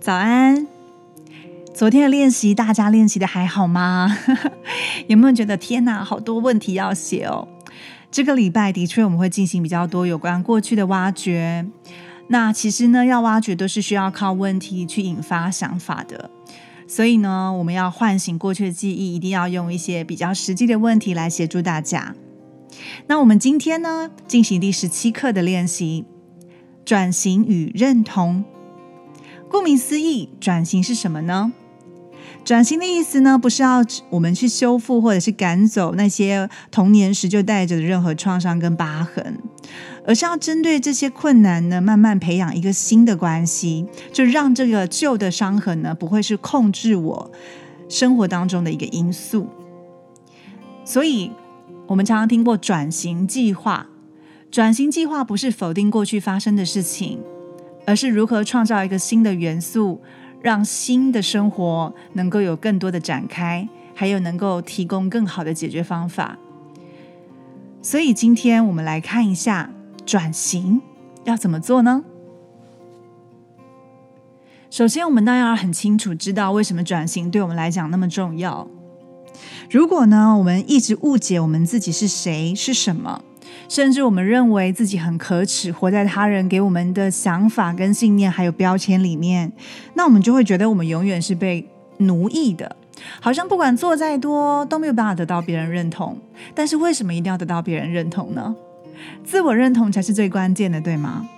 早安！昨天的练习，大家练习的还好吗？有没有觉得天哪，好多问题要写哦？这个礼拜的确我们会进行比较多有关过去的挖掘。那其实呢，要挖掘都是需要靠问题去引发想法的。所以呢，我们要唤醒过去的记忆，一定要用一些比较实际的问题来协助大家。那我们今天呢，进行第十七课的练习：转型与认同。顾名思义，转型是什么呢？转型的意思呢，不是要我们去修复或者是赶走那些童年时就带着的任何创伤跟疤痕，而是要针对这些困难呢，慢慢培养一个新的关系，就让这个旧的伤痕呢，不会是控制我生活当中的一个因素。所以，我们常常听过转型计划，转型计划不是否定过去发生的事情。而是如何创造一个新的元素，让新的生活能够有更多的展开，还有能够提供更好的解决方法。所以今天我们来看一下转型要怎么做呢？首先，我们当然要很清楚知道为什么转型对我们来讲那么重要。如果呢，我们一直误解我们自己是谁是什么？甚至我们认为自己很可耻，活在他人给我们的想法、跟信念还有标签里面，那我们就会觉得我们永远是被奴役的，好像不管做再多都没有办法得到别人认同。但是为什么一定要得到别人认同呢？自我认同才是最关键的，对吗？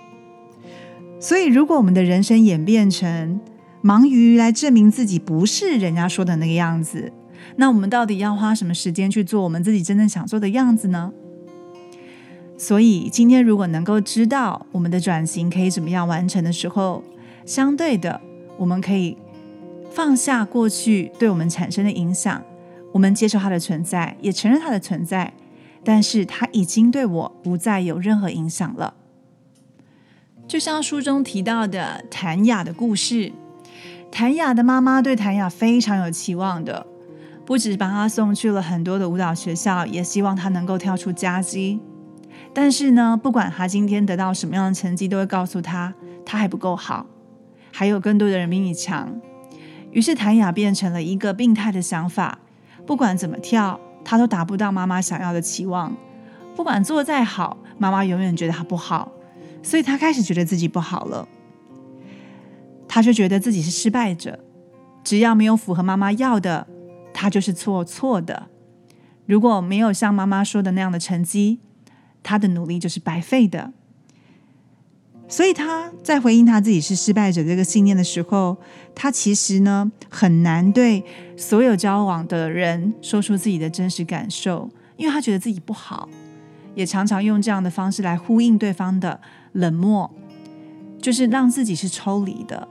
所以，如果我们的人生演变成忙于来证明自己不是人家说的那个样子，那我们到底要花什么时间去做我们自己真正想做的样子呢？所以今天如果能够知道我们的转型可以怎么样完成的时候，相对的，我们可以放下过去对我们产生的影响，我们接受它的存在，也承认它的存在，但是它已经对我不再有任何影响了。就像书中提到的谭雅的故事，谭雅的妈妈对谭雅非常有期望的，不止把她送去了很多的舞蹈学校，也希望她能够跳出家基。但是呢，不管他今天得到什么样的成绩，都会告诉他他还不够好，还有更多的人比你强。于是谭雅变成了一个病态的想法：不管怎么跳，他都达不到妈妈想要的期望；不管做再好，妈妈永远觉得他不好。所以他开始觉得自己不好了，他就觉得自己是失败者。只要没有符合妈妈要的，他就是错错的。如果没有像妈妈说的那样的成绩，他的努力就是白费的，所以他在回应他自己是失败者这个信念的时候，他其实呢很难对所有交往的人说出自己的真实感受，因为他觉得自己不好，也常常用这样的方式来呼应对方的冷漠，就是让自己是抽离的，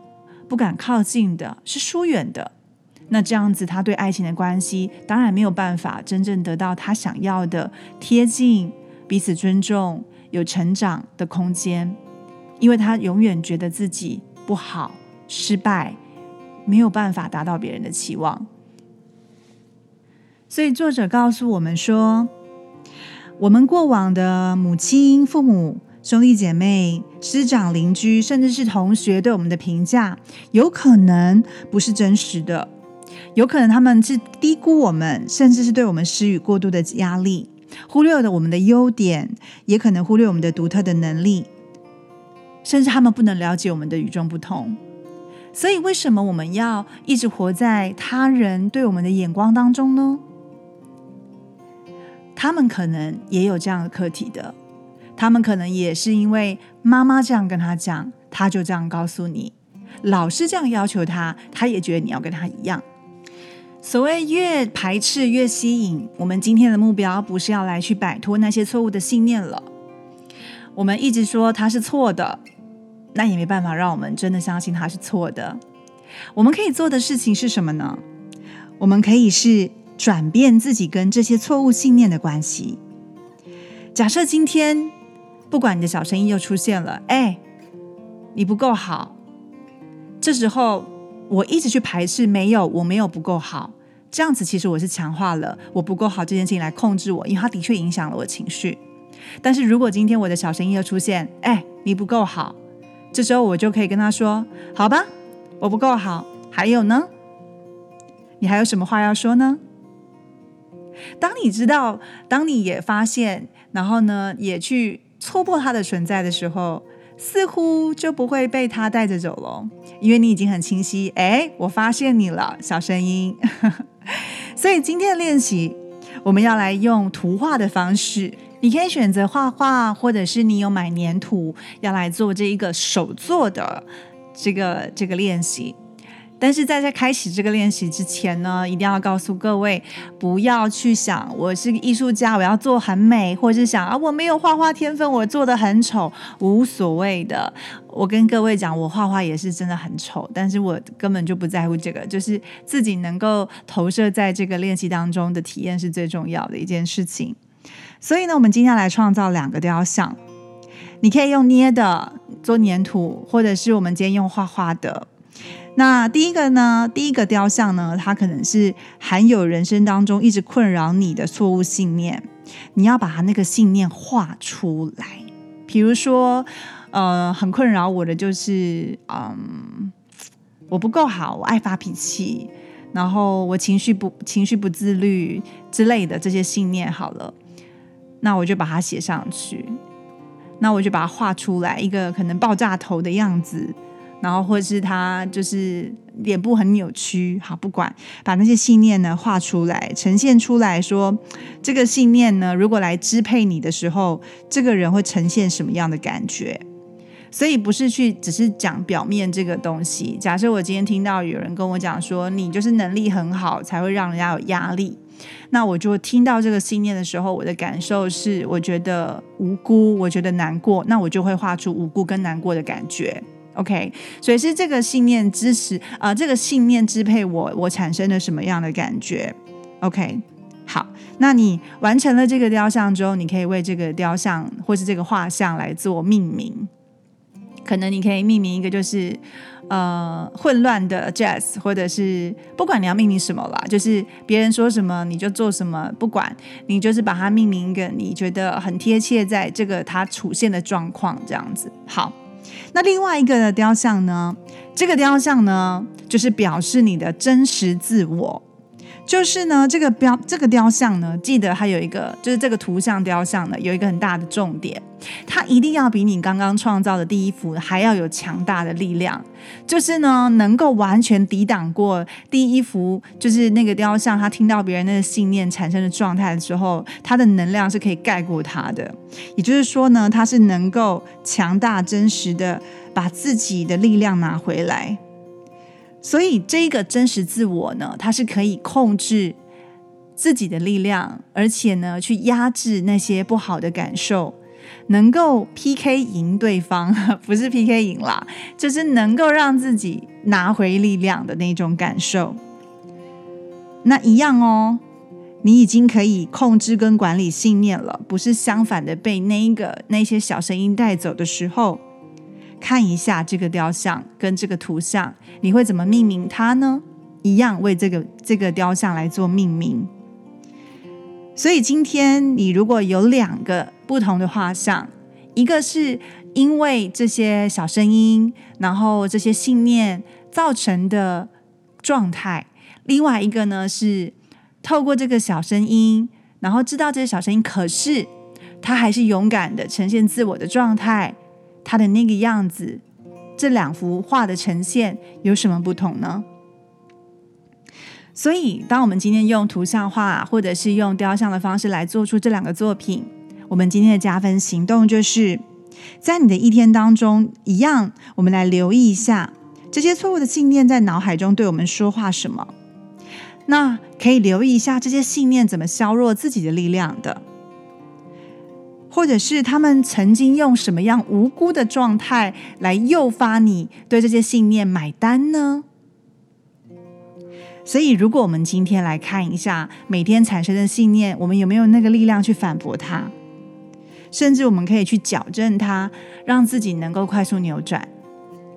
不敢靠近的，是疏远的。那这样子，他对爱情的关系当然没有办法真正得到他想要的贴近。彼此尊重，有成长的空间，因为他永远觉得自己不好、失败，没有办法达到别人的期望。所以作者告诉我们说，我们过往的母亲、父母、兄弟姐妹、师长、邻居，甚至是同学对我们的评价，有可能不是真实的，有可能他们是低估我们，甚至是对我们施予过度的压力。忽略了我们的优点，也可能忽略我们的独特的能力，甚至他们不能了解我们的与众不同。所以，为什么我们要一直活在他人对我们的眼光当中呢？他们可能也有这样的课题的，他们可能也是因为妈妈这样跟他讲，他就这样告诉你；老师这样要求他，他也觉得你要跟他一样。所谓越排斥越吸引，我们今天的目标不是要来去摆脱那些错误的信念了。我们一直说它是错的，那也没办法让我们真的相信它是错的。我们可以做的事情是什么呢？我们可以是转变自己跟这些错误信念的关系。假设今天不管你的小声音又出现了，哎，你不够好，这时候。我一直去排斥，没有，我没有不够好，这样子其实我是强化了我不够好这件事情来控制我，因为它的确影响了我情绪。但是如果今天我的小声音又出现，哎，你不够好，这时候我就可以跟他说，好吧，我不够好。还有呢？你还有什么话要说呢？当你知道，当你也发现，然后呢，也去戳破它的存在的时候，似乎就不会被他带着走了，因为你已经很清晰。哎，我发现你了，小声音。所以今天的练习，我们要来用图画的方式。你可以选择画画，或者是你有买粘土，要来做这一个手作的这个这个练习。但是在在开始这个练习之前呢，一定要告诉各位，不要去想我是个艺术家，我要做很美，或是想啊我没有画画天分，我做的很丑，无所谓的。我跟各位讲，我画画也是真的很丑，但是我根本就不在乎这个，就是自己能够投射在这个练习当中的体验是最重要的一件事情。所以呢，我们今天来创造两个雕像，你可以用捏的做粘土，或者是我们今天用画画的。那第一个呢？第一个雕像呢？它可能是含有人生当中一直困扰你的错误信念，你要把它那个信念画出来。比如说，呃，很困扰我的就是，嗯，我不够好，我爱发脾气，然后我情绪不情绪不自律之类的这些信念。好了，那我就把它写上去，那我就把它画出来，一个可能爆炸头的样子。然后，或是他就是脸部很扭曲，好，不管把那些信念呢画出来，呈现出来说，这个信念呢，如果来支配你的时候，这个人会呈现什么样的感觉？所以不是去只是讲表面这个东西。假设我今天听到有人跟我讲说，你就是能力很好，才会让人家有压力，那我就听到这个信念的时候，我的感受是，我觉得无辜，我觉得难过，那我就会画出无辜跟难过的感觉。OK，所以是这个信念支持啊，这个信念支配我，我产生了什么样的感觉？OK，好，那你完成了这个雕像之后，你可以为这个雕像或是这个画像来做命名。可能你可以命名一个就是呃混乱的 Jazz，或者是不管你要命名什么啦，就是别人说什么你就做什么，不管你就是把它命名一个你觉得很贴切在这个它出现的状况这样子。好。那另外一个的雕像呢？这个雕像呢，就是表示你的真实自我。就是呢，这个雕这个雕像呢，记得它有一个，就是这个图像雕像呢，有一个很大的重点，它一定要比你刚刚创造的第一幅还要有强大的力量，就是呢，能够完全抵挡过第一幅，就是那个雕像，他听到别人那个信念产生的状态的时候，他的能量是可以盖过它的。也就是说呢，他是能够强大真实的把自己的力量拿回来。所以，这个真实自我呢，它是可以控制自己的力量，而且呢，去压制那些不好的感受，能够 PK 赢对方，不是 PK 赢啦，就是能够让自己拿回力量的那种感受。那一样哦，你已经可以控制跟管理信念了，不是相反的被那一个那些小声音带走的时候。看一下这个雕像跟这个图像，你会怎么命名它呢？一样为这个这个雕像来做命名。所以今天你如果有两个不同的画像，一个是因为这些小声音，然后这些信念造成的状态；另外一个呢是透过这个小声音，然后知道这些小声音，可是他还是勇敢的呈现自我的状态。他的那个样子，这两幅画的呈现有什么不同呢？所以，当我们今天用图像画或者是用雕像的方式来做出这两个作品，我们今天的加分行动就是在你的一天当中，一样，我们来留意一下这些错误的信念在脑海中对我们说话什么。那可以留意一下这些信念怎么削弱自己的力量的。或者是他们曾经用什么样无辜的状态来诱发你对这些信念买单呢？所以，如果我们今天来看一下每天产生的信念，我们有没有那个力量去反驳它？甚至我们可以去矫正它，让自己能够快速扭转。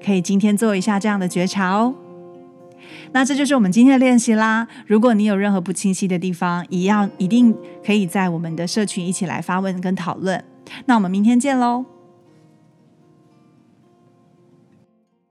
可以今天做一下这样的觉察哦。那这就是我们今天的练习啦。如果你有任何不清晰的地方，一样一定可以在我们的社群一起来发问跟讨论。那我们明天见喽。